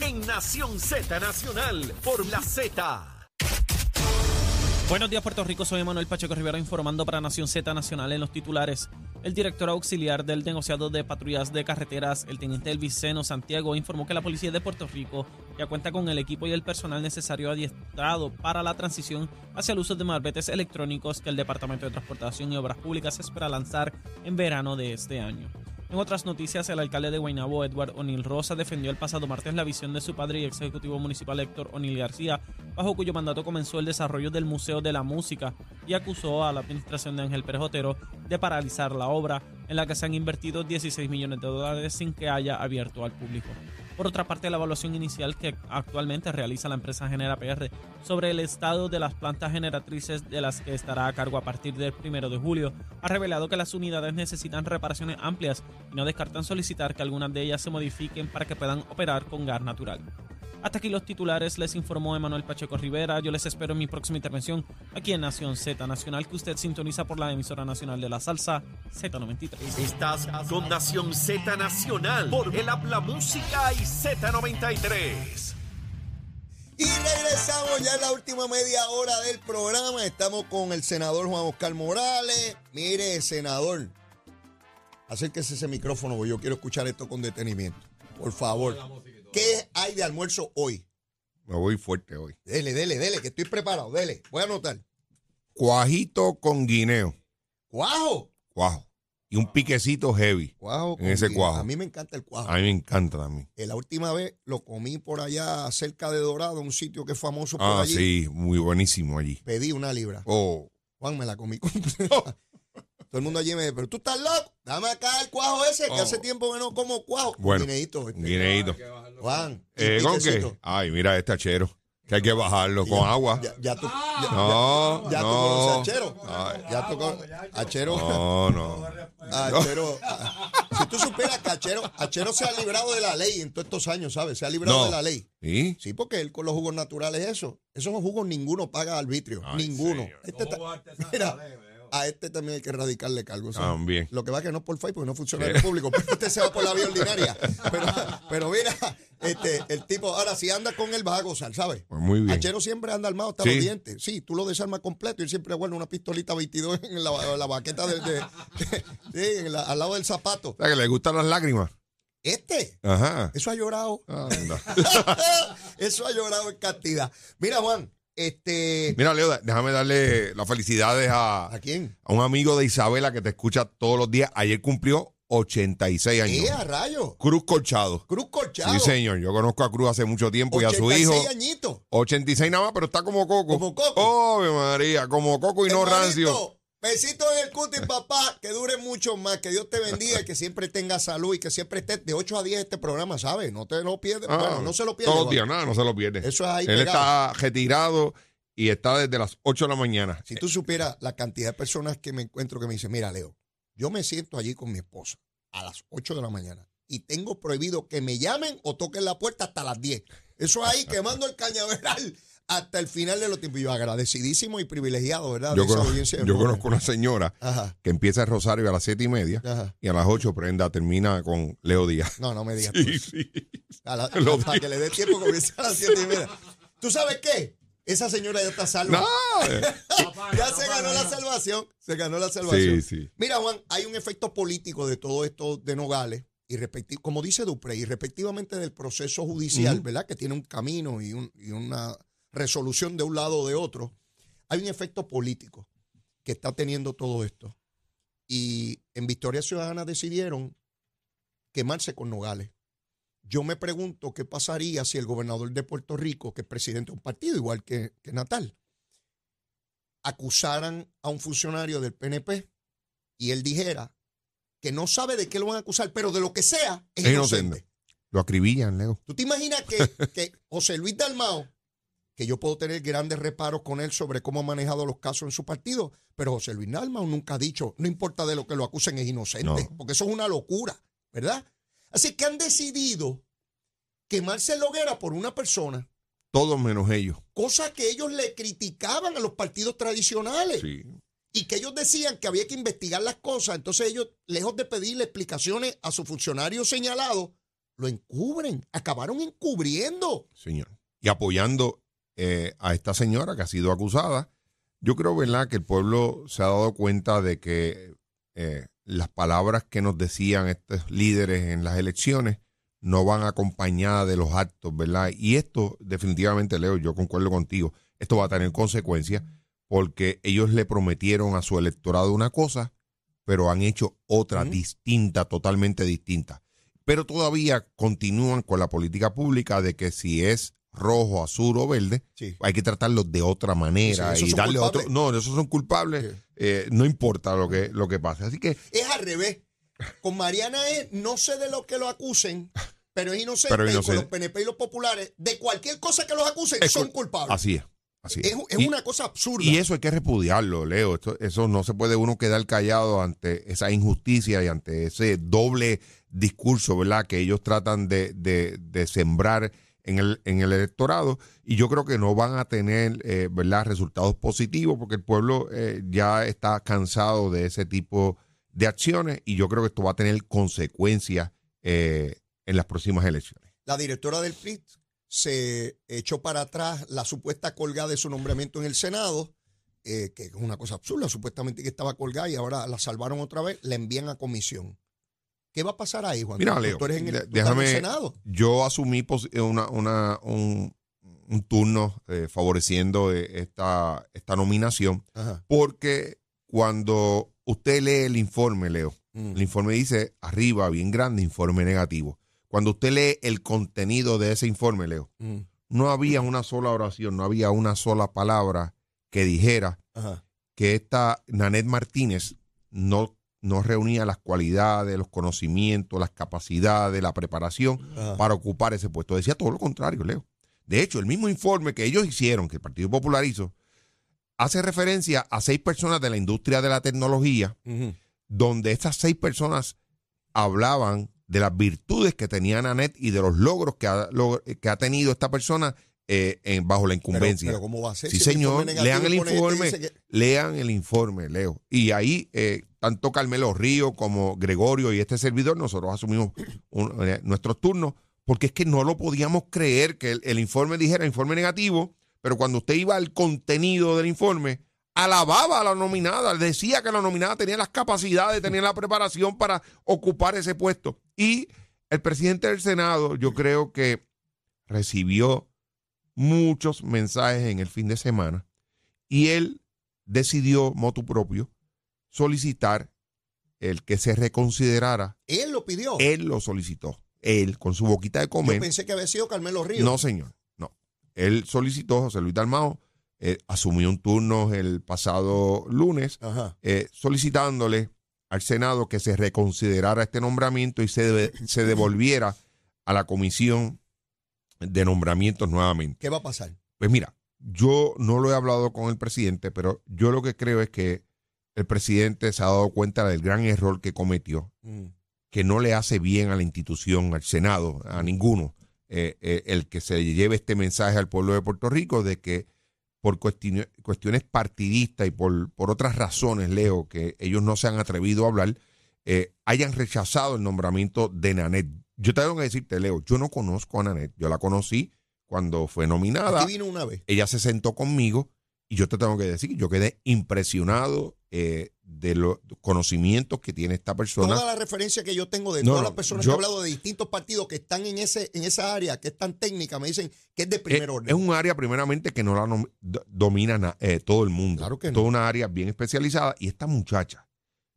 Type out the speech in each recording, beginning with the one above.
en Nación Z Nacional por la Z. Buenos días, Puerto Rico. Soy Manuel Pacheco Rivera informando para Nación Z Nacional en los titulares. El director auxiliar del negociado de patrullas de carreteras, el teniente Elviceno Santiago, informó que la policía de Puerto Rico ya cuenta con el equipo y el personal necesario adiestrado para la transición hacia el uso de malbetes electrónicos que el Departamento de Transportación y Obras Públicas espera lanzar en verano de este año. En otras noticias, el alcalde de Guaynabo, Edward O'Neill Rosa, defendió el pasado martes la visión de su padre y ex ejecutivo municipal Héctor O'Neill García, bajo cuyo mandato comenzó el desarrollo del Museo de la Música, y acusó a la administración de Ángel Pérez Otero de paralizar la obra, en la que se han invertido 16 millones de dólares sin que haya abierto al público. Por otra parte, la evaluación inicial que actualmente realiza la empresa Genera PR sobre el estado de las plantas generatrices de las que estará a cargo a partir del primero de julio ha revelado que las unidades necesitan reparaciones amplias y no descartan solicitar que algunas de ellas se modifiquen para que puedan operar con gas natural. Hasta aquí los titulares, les informó Emanuel Pacheco Rivera. Yo les espero en mi próxima intervención aquí en Nación Z Nacional, que usted sintoniza por la emisora nacional de la salsa Z93. Estás con Nación Z Nacional por el Habla Música y Z93. Y regresamos ya en la última media hora del programa. Estamos con el senador Juan Oscar Morales. Mire, senador, acérquese ese micrófono, porque yo quiero escuchar esto con detenimiento. Por favor. ¿Qué hay de almuerzo hoy? Me voy fuerte hoy. Dele, dele, dele, que estoy preparado. Dele, voy a anotar. Cuajito con guineo. ¡Cuajo! Cuajo. Y un piquecito heavy. Cuajo. En ese guineo. cuajo. A mí me encanta el cuajo. A mí me encanta también. Eh, La última vez lo comí por allá cerca de Dorado, un sitio que es famoso por Ah, allí. sí, muy buenísimo allí. Pedí una libra. Oh, Juan, me la comí completa. Todo el mundo allí me dice, pero tú estás loco, dame acá el cuajo ese, que Oh. hace tiempo que no como cuajo. Bueno, Guineíto, este. guineito. Juan, Eh, ¿Con qué? Ay, mira este achero. Que hay que bajarlo con agua. Ya, ya tú, ya, No, ya tú no. conoces Achero. Ya tú conoces Achero. No, no. Achero. ah, Si tú supieras que Achero, Achero se ha librado de la ley en todos estos años, ¿sabes? Se ha librado No. de la ley. ¿Sí? Sí, porque él con los jugos naturales eso. Esos jugos ninguno paga arbitrio. Ay, ninguno. Este mira, a este también hay que radicarle cargo. ¿sabes? También. Lo que va que no por porque no funciona en el público. Pero este se va por la vía ordinaria. Pero, pero mira, este, el tipo, ahora si anda con él vas a gozar, ¿sabes? Pues muy bien. Achero siempre anda armado hasta Sí. los dientes. Sí, tú lo desarmas completo y él siempre guarda una pistolita 22 en la, la baqueta del- de, sí, en la- al lado del zapato. O sea, que le gustan las lágrimas. Este, Ajá. eso ha llorado. Anda. Eso ha llorado en cantidad. Mira, Juan, este. Mira, Leo, déjame darle las felicidades a, ¿A quién? a un amigo de Isabela que te escucha todos los días. Ayer cumplió 86 años. ¡Eh, a rayo! Cruz Colchado. Cruz Corchado. Sí, señor. Yo conozco a Cruz hace mucho tiempo y a su 86 hijo. añitos. 86 nada más, pero está como Coco. Como Coco. Oh, mi María, como Coco y no rancio. Besitos en el cutis, papá. Que dure mucho más. Que Dios te bendiga y que siempre tenga salud y que siempre esté de 8 a 10 este programa, ¿sabes? No te lo pierdes. Ah, bueno, no se lo pierdes. Todos los días, nada, no se lo pierde. Eso es ahí Él pegado. está retirado y está desde las 8 de la mañana. Si tú supieras la cantidad de personas que me encuentro que me dicen, mira, Leo, yo me siento allí con mi esposa a las 8 de la mañana y tengo prohibido que me llamen o toquen la puerta hasta las 10. Eso ahí quemando el cañaveral hasta el final de los tiempos. Yo agradecidísimo y privilegiado, ¿verdad? Yo, conozco, yo conozco una señora Ajá, que empieza el rosario a las 7 y media ajá. y a las 8 prenda, termina con Leo Díaz. No, no me digas tú Sí, eso. sí. A la- Lo para que le dé tiempo comienza a las 7 y media. ¿Tú sabes qué? Esa señora ya está salva. No, ya se ganó la salvación. Se ganó la salvación. sí, sí. Mira, Juan, hay un efecto político de todo esto de Nogales, y como dice Dupré, y respectivamente del proceso judicial. ¿verdad? Que tiene un camino y, un- y una resolución de un lado o de otro. Hay un efecto político que está teniendo todo esto. Y en Victoria Ciudadana decidieron quemarse con Nogales. Yo me pregunto qué pasaría si el gobernador de Puerto Rico, que es presidente de un partido igual que, que Natal, acusaran a un funcionario del PNP y él dijera que no sabe de qué lo van a acusar, pero de lo que sea es, Es inocente. inocente. Lo acribillan, Leo. ¿Tú te imaginas que, que José Luis Dalmao, que yo puedo tener grandes reparos con él sobre cómo ha manejado los casos en su partido, pero José Luis Dalmao nunca ha dicho, no importa de lo que lo acusen, es inocente, No. porque eso es una locura, ¿verdad? Así que han decidido quemarse la hoguera por una persona, Todos menos ellos. cosa que ellos le criticaban a los partidos tradicionales Sí. y que ellos decían que había que investigar las cosas. Entonces ellos, lejos de pedirle explicaciones a su funcionario señalado, lo encubren, acabaron encubriendo. Señor. Y apoyando eh, a esta señora que ha sido acusada. Yo creo, ¿verdad?, que el pueblo se ha dado cuenta de que eh, las palabras que nos decían estos líderes en las elecciones no van acompañadas de los actos, ¿verdad? Y esto, definitivamente, Leo, yo concuerdo contigo, esto va a tener consecuencias porque ellos le prometieron a su electorado una cosa, pero han hecho otra distinta, totalmente distinta. Pero todavía continúan con la política pública de que si es rojo, azul o verde, Sí. hay que tratarlos de otra manera Sí, y darle otro. No, esos son culpables, Sí. eh, no importa lo que, lo que pase. Así que Es al revés. Con Mariana es, no sé de lo que lo acusen, pero es inocente. Pero y con los PNP y los populares, de cualquier cosa que los acusen, Es son cul- culpables. así es. Así es. Es, es Y- una cosa absurda. Y eso hay que repudiarlo, Leo. Esto- eso no se puede uno quedar callado ante esa injusticia y ante ese doble discurso, ¿verdad? Que ellos tratan de, de- de sembrar en el, en el electorado. Y yo creo que no van a tener, eh, resultados positivos porque el pueblo eh, ya está cansado de ese tipo de acciones y yo creo que esto va a tener consecuencias eh, en las próximas elecciones. La directora del PRI se echó para atrás la supuesta colgada de su nombramiento en el Senado, eh, que es una cosa absurda, supuestamente que estaba colgada y ahora la salvaron otra vez, la envían a comisión. ¿Qué va a pasar ahí, Juan? Mira? Leo, tú eres en el, de- tú estás en el déjame- Senado. yo asumí eh, una, una- un, un turno eh, favoreciendo eh, esta, esta nominación Ajá. porque cuando usted lee el informe, Leo, Mm. el informe dice arriba, bien grande, informe negativo. Cuando usted lee el contenido de ese informe, Leo, Mm. no había una sola oración, no había una sola palabra que dijera Ajá. que esta Nanette Martínez no, no reunía las cualidades, los conocimientos, las capacidades, la preparación Ajá. para ocupar ese puesto. Decía todo lo contrario, Leo. De hecho, el mismo informe que ellos hicieron, que el Partido Popular hizo, hace referencia a seis personas de la industria de la tecnología, donde estas seis personas hablaban de las virtudes que tenía Nanette y de los logros que ha, log- que ha tenido esta persona eh, en- bajo la incumbencia. pero ¿cómo va a ser? Sí, Si señor. Lean el informe. que- Lean el informe, Leo. Y ahí, eh, tanto Carmelo Río como Gregorio y este servidor, nosotros asumimos un- eh, nuestros turnos, porque es que no lo podíamos creer que el, el informe dijera informe negativo, pero cuando usted iba al contenido del informe, alababa a la nominada, decía que la nominada tenía las capacidades, tenía la preparación para ocupar ese puesto. Y el presidente del Senado, yo creo que recibió muchos mensajes en el fin de semana y él decidió, motu propio, solicitar el que se reconsiderara. Él lo pidió. Él lo solicitó. Él, con su boquita de Yo comer. pensé que había sido Carmelo Ríos. No, señor. No. Él solicitó, José Luis Dalmao, eh, asumió un turno el pasado lunes, eh, solicitándole al Senado que se reconsiderara este nombramiento y se, se devolviera a la comisión de nombramientos nuevamente. ¿Qué va a pasar? Pues mira, yo no lo he hablado con el presidente, pero yo lo que creo es que el presidente se ha dado cuenta del gran error que cometió, Mm. que no le hace bien a la institución, al Senado, a ninguno, eh, eh, el que se lleve este mensaje al pueblo de Puerto Rico de que por cuestione- cuestiones partidistas y por, por otras razones, Leo, que ellos no se han atrevido a hablar, eh, hayan rechazado el nombramiento de Nanette. Yo tengo que decirte, Leo, yo no conozco a Nanette, yo la conocí cuando fue nominada Aquí vino una vez. ella se sentó conmigo y yo te tengo que decir, yo quedé impresionado eh, de los conocimientos que tiene esta persona. Toda la referencia que yo tengo de No, todas las personas yo- que he hablado de distintos partidos que están en ese en esa área, que es tan técnica, me dicen que es de primer es, orden. es un área primeramente que no la domina na- eh, todo el mundo. Claro que no. Toda una área bien especializada. Y esta muchacha,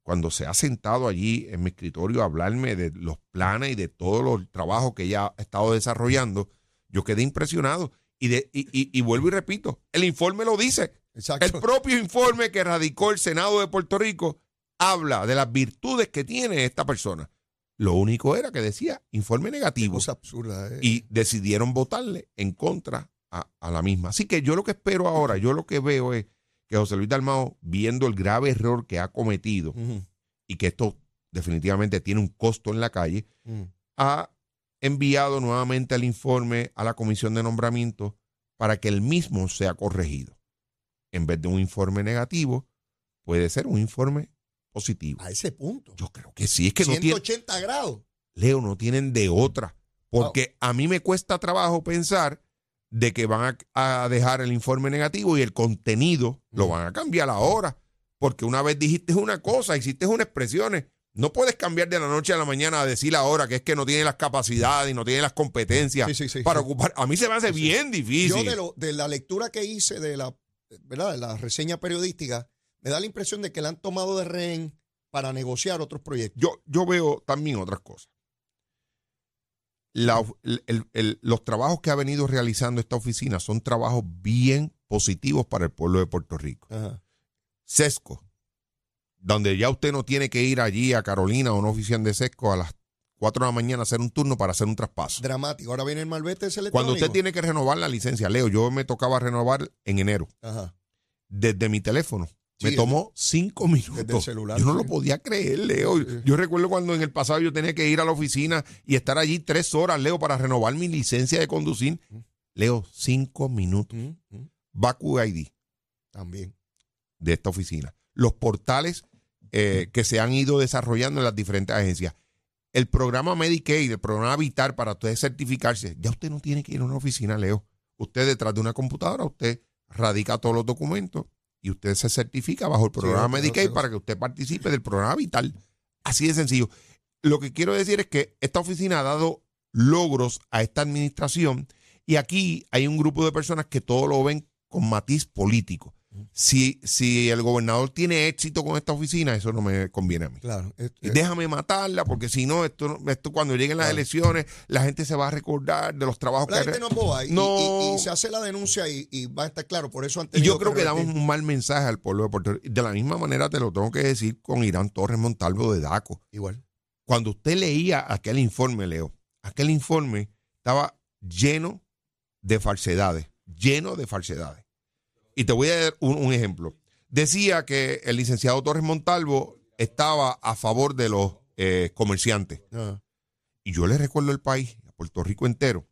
cuando se ha sentado allí en mi escritorio a hablarme de los planes y de todos los trabajos que ella ha estado desarrollando, yo quedé impresionado. Y, de, y, y- y vuelvo y repito, el informe lo dice. Exacto. El propio informe que radicó el Senado de Puerto Rico habla de las virtudes que tiene esta persona. Lo único era que decía informe negativo cosa absurda. eh. y decidieron votarle en contra a, a la misma. Así que yo lo que espero ahora, yo lo que veo es que José Luis Dalmao, viendo el grave error que ha cometido y que esto definitivamente tiene un costo en la calle, ujú. ha enviado nuevamente el informe a la comisión de nombramiento para que el mismo sea corregido. En vez de un informe negativo, puede ser un informe positivo. A ese punto. Yo creo que sí, es que no tienen, 180 grados. Leo, no tienen de otra. Porque a mí me cuesta trabajo pensar de que van a, a dejar el informe negativo y el contenido lo van a cambiar ahora. Porque una vez dijiste una cosa, hiciste unas expresiones. No puedes cambiar de la noche a la mañana a decir ahora que es que no tiene las capacidades y no tiene las competencias Sí, sí, sí, para ocupar. A mí se me hace bien difícil. Yo de, lo- de la lectura que hice de la, ¿verdad? de la reseña periodística, me da la impresión de que la han tomado de rehén para negociar otros proyectos. yo, yo veo también otras cosas. La- el- el- el- los trabajos que ha venido realizando esta oficina son trabajos bien positivos para el pueblo de Puerto Rico. Ajá. Sesco, donde ya usted no tiene que ir allí a Carolina o una oficina de Sesco a las 4 de la mañana a hacer un turno para hacer un traspaso. Dramático. Ahora viene el malvete ese Cuando usted tiene que renovar la licencia, Leo, yo me tocaba renovar en enero. Ajá. Desde mi teléfono. Sí, me tomó cinco minutos. desde el celular, yo no sí. lo podía creer, Leo. Yo recuerdo cuando en el pasado yo tenía que ir a la oficina y estar allí tres horas, Leo, para renovar mi licencia de conducir. Leo, cinco minutos. Mm, Baku ID También. de esta oficina. Los portales eh, que se han ido desarrollando en las diferentes agencias. El programa Medicaid, el programa Vital para usted certificarse. Ya usted no tiene que ir a una oficina, Leo. Usted detrás de una computadora, usted radica todos los documentos y usted se certifica bajo el programa Sí, Medicaid para que usted participe del programa Vital. Así de sencillo. Lo que quiero decir es que esta oficina ha dado logros a esta administración y aquí hay un grupo de personas que todo lo ven con matiz político. Si, si el gobernador tiene éxito con esta oficina, eso no me conviene a mí. Claro. es- Y es- déjame matarla, porque si no, esto, esto cuando lleguen las Claro. elecciones, la gente se va a recordar de los trabajos la que gente no boba. Y, No. y- y se hace la denuncia y, va a estar claro. Por eso Y yo creo que damos revertir. un mal mensaje al pueblo de Puerto Rico. De la misma manera te lo tengo que decir con Irán Torres Montalvo de DACO. Igual. Cuando usted leía aquel informe, Leo, aquel informe estaba lleno de falsedades, lleno de falsedades. Y te voy a dar un, un ejemplo. Decía que el licenciado Torres Montalvo estaba a favor de los eh, comerciantes. Ajá. Y yo le recuerdo al país, a Puerto Rico entero,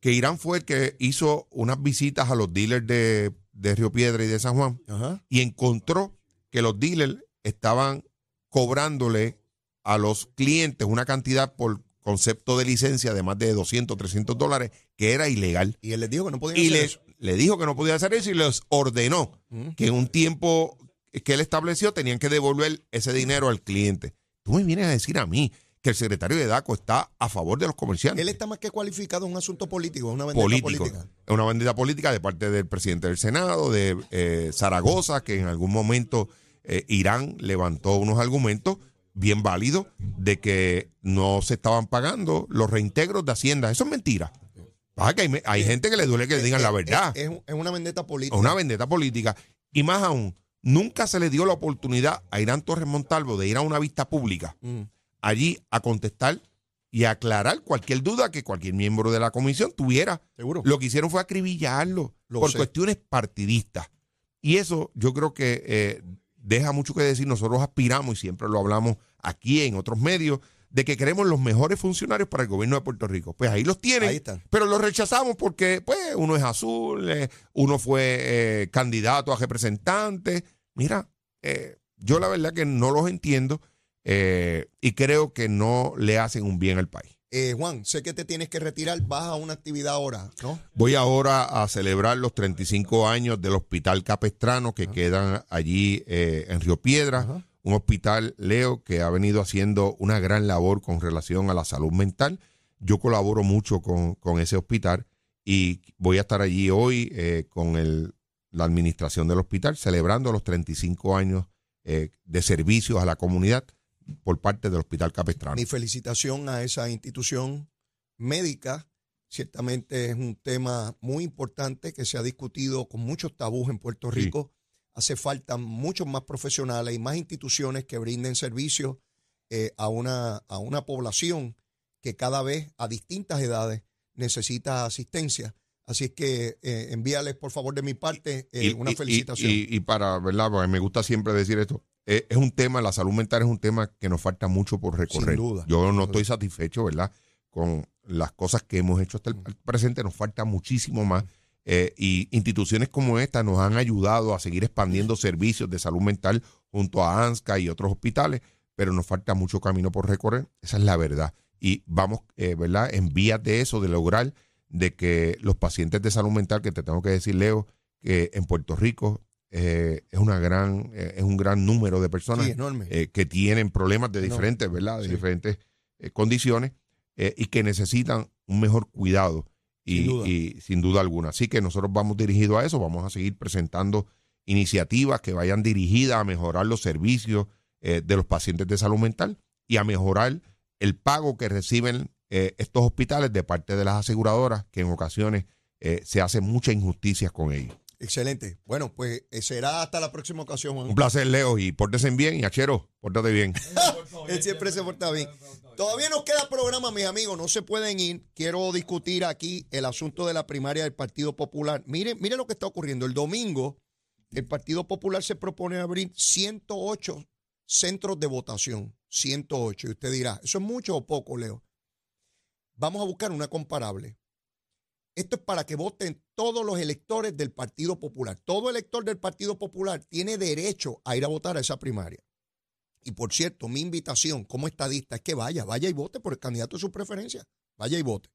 que Irán fue el que hizo unas visitas a los dealers de, de Río Piedra y de San Juan Ajá. y encontró que los dealers estaban cobrándole a los clientes una cantidad por concepto de licencia de más de 200, 300 dólares, que era ilegal. Y él les dijo que no podían Y hacer eso. Le dijo que no podía hacer eso y les ordenó que en un tiempo que él estableció tenían que devolver ese dinero al cliente. Tú me vienes a decir a mí que el secretario de DACO está a favor de los comerciantes. Él está más que cualificado en un asunto político, es una político. política. Es una bandera política de parte del presidente del Senado, de eh, Zaragoza, que en algún momento eh, Irán levantó unos argumentos bien válidos de que no se estaban pagando los reintegros de Hacienda. Eso es mentira. Que hay, gente que le duele que le digan la verdad. Es, una vendetta política. Es una vendetta política. Y más aún, nunca se le dio la oportunidad a Irán Torres Montalvo de ir a una vista pública Mm. allí a contestar y a aclarar cualquier duda que cualquier miembro de la comisión tuviera. Seguro. Lo que hicieron fue acribillarlo Lo por sé. cuestiones partidistas. Y eso yo creo que eh, deja mucho que decir. Nosotros aspiramos, y siempre lo hablamos aquí en otros medios, de que queremos los mejores funcionarios para el gobierno de Puerto Rico. Pues ahí los tienen. Ahí. Pero los rechazamos porque, pues, uno es azul, eh, uno fue eh, candidato a representante. Mira, eh, yo la verdad que no los entiendo eh, y creo que no le hacen un bien al país. Eh, Juan, sé que te tienes que retirar, vas a una actividad ahora, ¿no? Voy ahora a celebrar los 35 años del Hospital Capestrano que quedan allí eh, en Río Piedra. Ajá. Un hospital, Leo, que ha venido haciendo una gran labor con relación a la salud mental. Yo colaboro mucho con, con ese hospital y voy a estar allí hoy eh, con el- la administración del hospital celebrando los 35 años eh, de servicios a la comunidad por parte del Hospital Capestrano. Mi felicitación a esa institución médica. Ciertamente es un tema muy importante que se ha discutido con muchos tabús en Puerto Sí. Hace falta muchos más profesionales y más instituciones que brinden servicios eh, a, una, a una población que cada vez a distintas edades necesita asistencia. Así es que eh, envíales por favor de mi parte eh, Y- una y- felicitación. Y, y para, ¿verdad? Porque me gusta siempre decir esto. eh, Es un tema, la salud mental es un tema que nos falta mucho por recorrer. Sin duda, Yo no estoy satisfecho, ¿verdad? Con las cosas que hemos hecho hasta el Mm. presente, nos falta muchísimo más. Eh, y instituciones como esta nos han ayudado a seguir expandiendo servicios de salud mental junto a ANSCA y otros hospitales, pero nos falta mucho camino por recorrer. Esa es la verdad. y vamos, eh, ¿verdad?, en vías de eso, de lograr de que los pacientes de salud mental, que te tengo que decir, Leo, que en Puerto Rico eh, es una gran eh, es un gran número de personas Sí, eh, que tienen problemas de Enorme. diferentes, ¿verdad? De Sí. diferentes condiciones y que necesitan un mejor cuidado y Sin duda. y sin duda alguna. Así que nosotros vamos dirigidos a eso, vamos a seguir presentando iniciativas que vayan dirigidas a mejorar los servicios eh, de los pacientes de salud mental y a mejorar el pago que reciben eh, estos hospitales de parte de las aseguradoras, que en ocasiones eh, se hacen muchas injusticias con ellos. Excelente. Bueno, pues eh, será hasta la próxima ocasión, Juan. Un placer, Leo, y pórtese bien, y Achero, pórtate bien. Él siempre se porta bien. Todavía nos queda programa, mis amigos. No se pueden ir. Quiero discutir aquí el asunto de la primaria del Partido Popular. Miren, miren lo que está ocurriendo. El domingo, el Partido Popular se propone abrir 108 centros de votación. 108. Y usted dirá, ¿eso es mucho o poco, Leo? Vamos a buscar una comparable. Esto es para que voten todos los electores del Partido Popular. Todo elector del Partido Popular tiene derecho a ir a votar a esa primaria. Y por cierto, mi invitación como estadista es que vaya, vaya y vote por el candidato de su preferencia. Vaya y vote.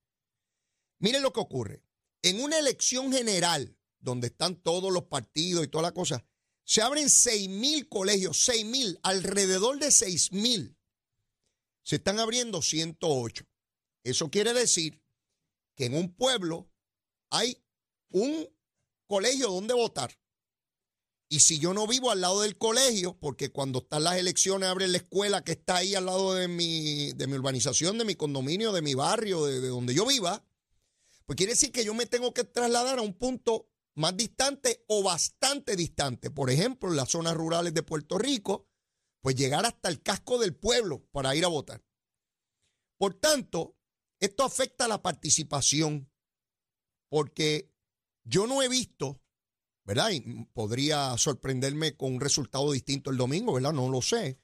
Miren lo que ocurre. En una elección general, donde están todos los partidos y toda la cosa, se abren 6 mil colegios, 6 mil, alrededor de 6 mil. Se están abriendo 108. Eso quiere decir que en un pueblo hay un colegio donde votar. Y si yo no vivo al lado del colegio, porque cuando están las elecciones abren la escuela que está ahí al lado de mi, de mi urbanización, de mi condominio, de mi barrio, de, de donde yo viva, pues quiere decir que yo me tengo que trasladar a un punto más distante o bastante distante. Por ejemplo, en las zonas rurales de Puerto Rico, pues llegar hasta el casco del pueblo para ir a votar. Por tanto, esto afecta a la participación, porque yo no he visto, ¿verdad? Y podría sorprenderme con un resultado distinto el domingo, ¿verdad? No lo sé.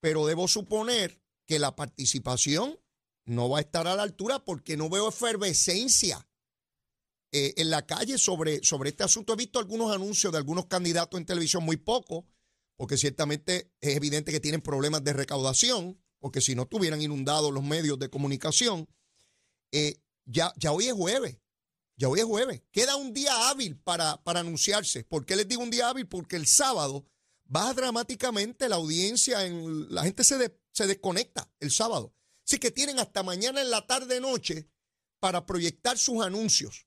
Pero debo suponer que la participación no va a estar a la altura porque no veo efervescencia eh, en la calle sobre, sobre este asunto. He visto algunos anuncios de algunos candidatos en televisión, muy poco, porque ciertamente es evidente que tienen problemas de recaudación, porque si no tuvieran inundados los medios de comunicación. Eh, ya, ya hoy es jueves. Ya hoy es jueves. Queda un día hábil para, para anunciarse. ¿Por qué les digo un día hábil? Porque el sábado baja dramáticamente la audiencia. En, la gente se, se desconecta el sábado. Así que tienen hasta mañana en la tarde-noche para proyectar sus anuncios.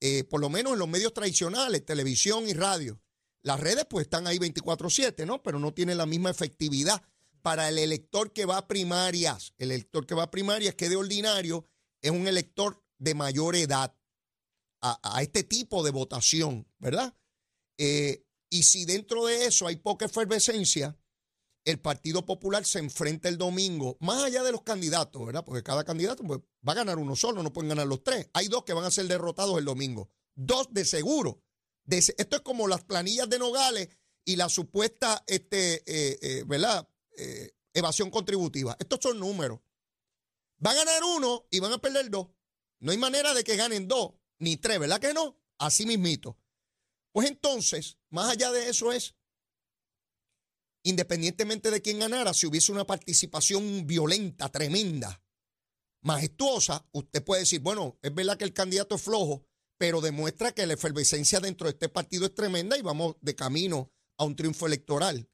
Eh, por lo menos en los medios tradicionales, televisión y radio. Las redes pues están ahí 24/7, ¿no? Pero no tienen la misma efectividad para el elector que va a primarias. El elector que va a primarias, que de ordinario es un elector de mayor edad a, este tipo de votación, ¿verdad? Eh, y si dentro de eso hay poca efervescencia, el Partido Popular se enfrenta el domingo, más allá de los candidatos, ¿verdad? Porque cada candidato pues, va a ganar uno solo, no pueden ganar los tres. Hay dos que van a ser derrotados el domingo. Dos de seguro. Esto es como las planillas de Nogales y la supuesta, este, eh, eh, ¿verdad? Evasión contributiva. Estos son números. Va a ganar uno y van a perder dos. No hay manera de que ganen dos, ni tres, ¿verdad que no? Así mismito. Pues entonces, más allá de eso es, independientemente de quién ganara, si hubiese una participación violenta, tremenda, majestuosa, usted puede decir, bueno, es verdad que el candidato es flojo, pero demuestra que la efervescencia dentro de este partido es tremenda y vamos de camino a un triunfo electoral.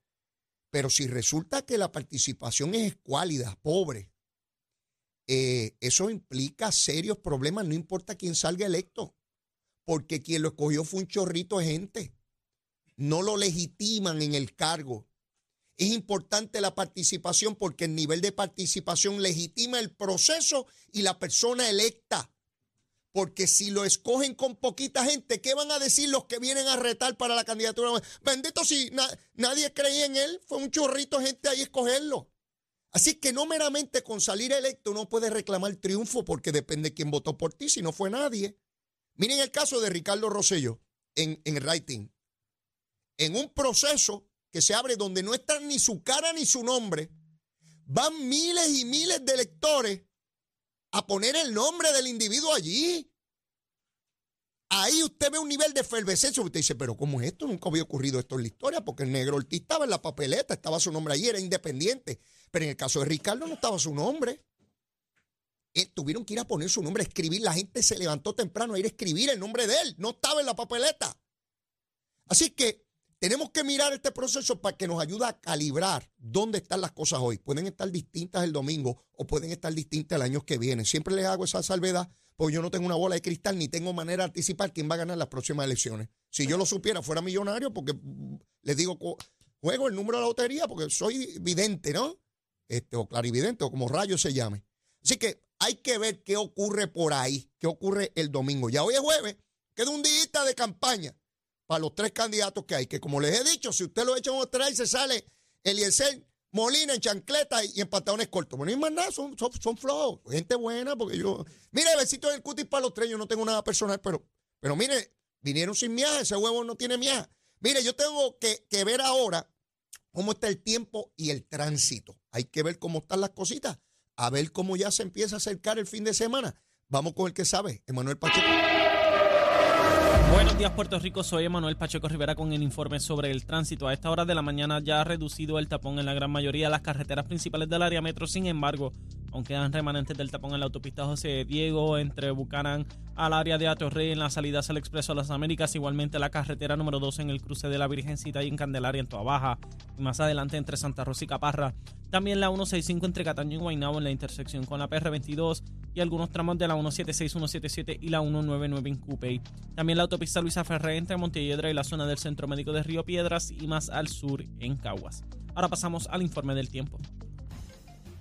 Pero si resulta que la participación es escuálida, pobre, eh, eso implica serios problemas, no importa quién salga electo, porque quien lo escogió fue un chorrito de gente. No lo legitiman en el cargo. Es importante la participación porque el nivel de participación legitima el proceso y la persona electa. Porque si lo escogen con poquita gente, ¿qué van a decir los que vienen a retar para la candidatura? Bendito si na- nadie creía en él, fue un chorrito de gente ahí escogerlo. Así que no meramente con salir electo uno puede reclamar triunfo porque depende de quién votó por ti, si no fue nadie. Miren el caso de Ricardo Rosselló en, en writing. En un proceso que se abre donde no está ni su cara ni su nombre, van miles y miles de electores a poner el nombre del individuo allí. Ahí usted ve un nivel de efervescencia. Usted dice, pero ¿cómo es esto? Nunca había ocurrido esto en la historia, porque el negro Ortiz estaba en la papeleta, estaba su nombre allí, era independiente. Pero en el caso de Ricardo no estaba su nombre. eh, tuvieron que ir a poner su nombre, a escribir. La gente se levantó temprano a ir a escribir el nombre de él. No estaba en la papeleta. Así que tenemos que mirar este proceso para que nos ayude a calibrar dónde están las cosas hoy. Pueden estar distintas el domingo o pueden estar distintas el año que viene. Siempre les hago esa salvedad porque yo no tengo una bola de cristal ni tengo manera de anticipar quién va a ganar las próximas elecciones. Si yo lo supiera, fuera millonario, porque mm, les digo, juego el número de la lotería porque soy vidente, ¿no? Este, o clarividente, o como rayo se llame. Así que hay que ver qué ocurre por ahí, qué ocurre el domingo. Ya hoy es jueves, queda un día de campaña para los tres candidatos que hay, que como les he dicho, si usted lo echa en otra y se sale Eliezer Molina en chancleta y en pantalones cortos. Bueno, y más nada, son, son, flojos, gente buena, porque yo. Mire, besito en el cutis para los tres, yo no tengo nada personal, pero, pero mire, vinieron sin miaje, ese huevo no tiene miaje. Mire, yo tengo que, que ver ahora cómo está el tiempo y el tránsito. Hay que ver cómo están las cositas, a ver cómo ya se empieza a acercar el fin de semana. Vamos con el que sabe, Emanuel Pacheco. Buenos días Puerto Rico, soy Emanuel Pacheco Rivera con el informe sobre el tránsito. A esta hora de la mañana ya ha reducido el tapón en la gran mayoría de las carreteras principales del área metro, sin embargo, aunque quedan remanentes del tapón en la autopista José Diego entre Bucanán al área de Atorrey en las salidas al Expreso de las Américas, igualmente la carretera número 2 en el cruce de la Virgencita y en Candelaria en Toa Baja, y más adelante entre Santa Rosa y Caparra. También la 165 entre Cataño y Guaynabo en la intersección con la PR22 y algunos tramos de la 176, 177 y la 199 en Cupey. También la autopista Luisa Ferré entre Montelledra y la zona del Centro Médico de Río Piedras y más al sur en Caguas. Ahora pasamos al informe del tiempo.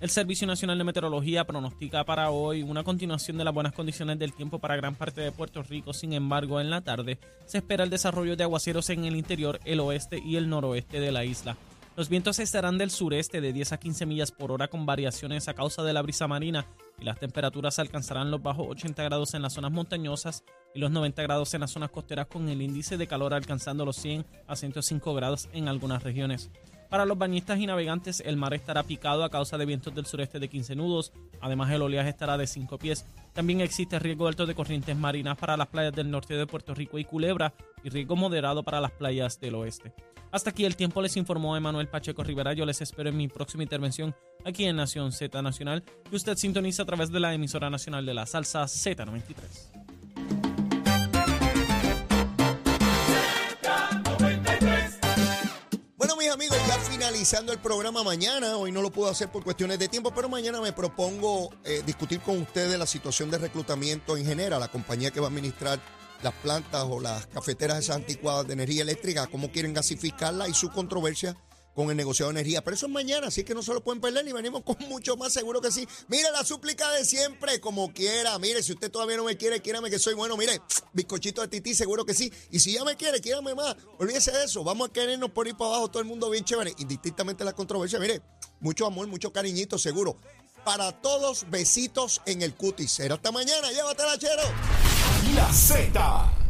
El Servicio Nacional de Meteorología pronostica para hoy una continuación de las buenas condiciones del tiempo para gran parte de Puerto Rico. Sin embargo, en la tarde se espera el desarrollo de aguaceros en el interior, el oeste y el noroeste de la isla. Los vientos estarán del sureste de 10 a 15 millas por hora con variaciones a causa de la brisa marina y las temperaturas alcanzarán los bajos 80 grados en las zonas montañosas y los 90 grados en las zonas costeras con el índice de calor alcanzando los 100 a 105 grados en algunas regiones. Para los bañistas y navegantes, el mar estará picado a causa de vientos del sureste de 15 nudos. Además, el oleaje estará de 5 pies. También existe riesgo alto de corrientes marinas para las playas del norte de Puerto Rico y Culebra y riesgo moderado para las playas del oeste. Hasta aquí el tiempo les informó Emanuel Pacheco Rivera. Yo les espero en mi próxima intervención aquí en Nación Z Nacional, que usted sintoniza a través de la emisora nacional de la salsa Z93. Finalizando el programa mañana, hoy no lo puedo hacer por cuestiones de tiempo, pero mañana me propongo eh, discutir con ustedes la situación de reclutamiento en general, la compañía que va a administrar las plantas o las cafeteras esas anticuadas de energía eléctrica, cómo quieren gasificarla y su controversia con el negociado de energía. Pero eso es mañana, así que no se lo pueden perder y venimos con mucho más, seguro que sí. Mire la súplica de siempre, como quiera. Mire, si usted todavía no me quiere, quiérame que soy bueno. Mire, bizcochito de tití, seguro que sí. Y si ya me quiere, quiérame más. Olvídese de eso. Vamos a querernos por ir para abajo, todo el mundo bien chévere. Indistintamente la controversia, mire, mucho amor, mucho cariñito, seguro. Para todos, besitos en el cutis. Será hasta mañana. Llévatela, chero. La Z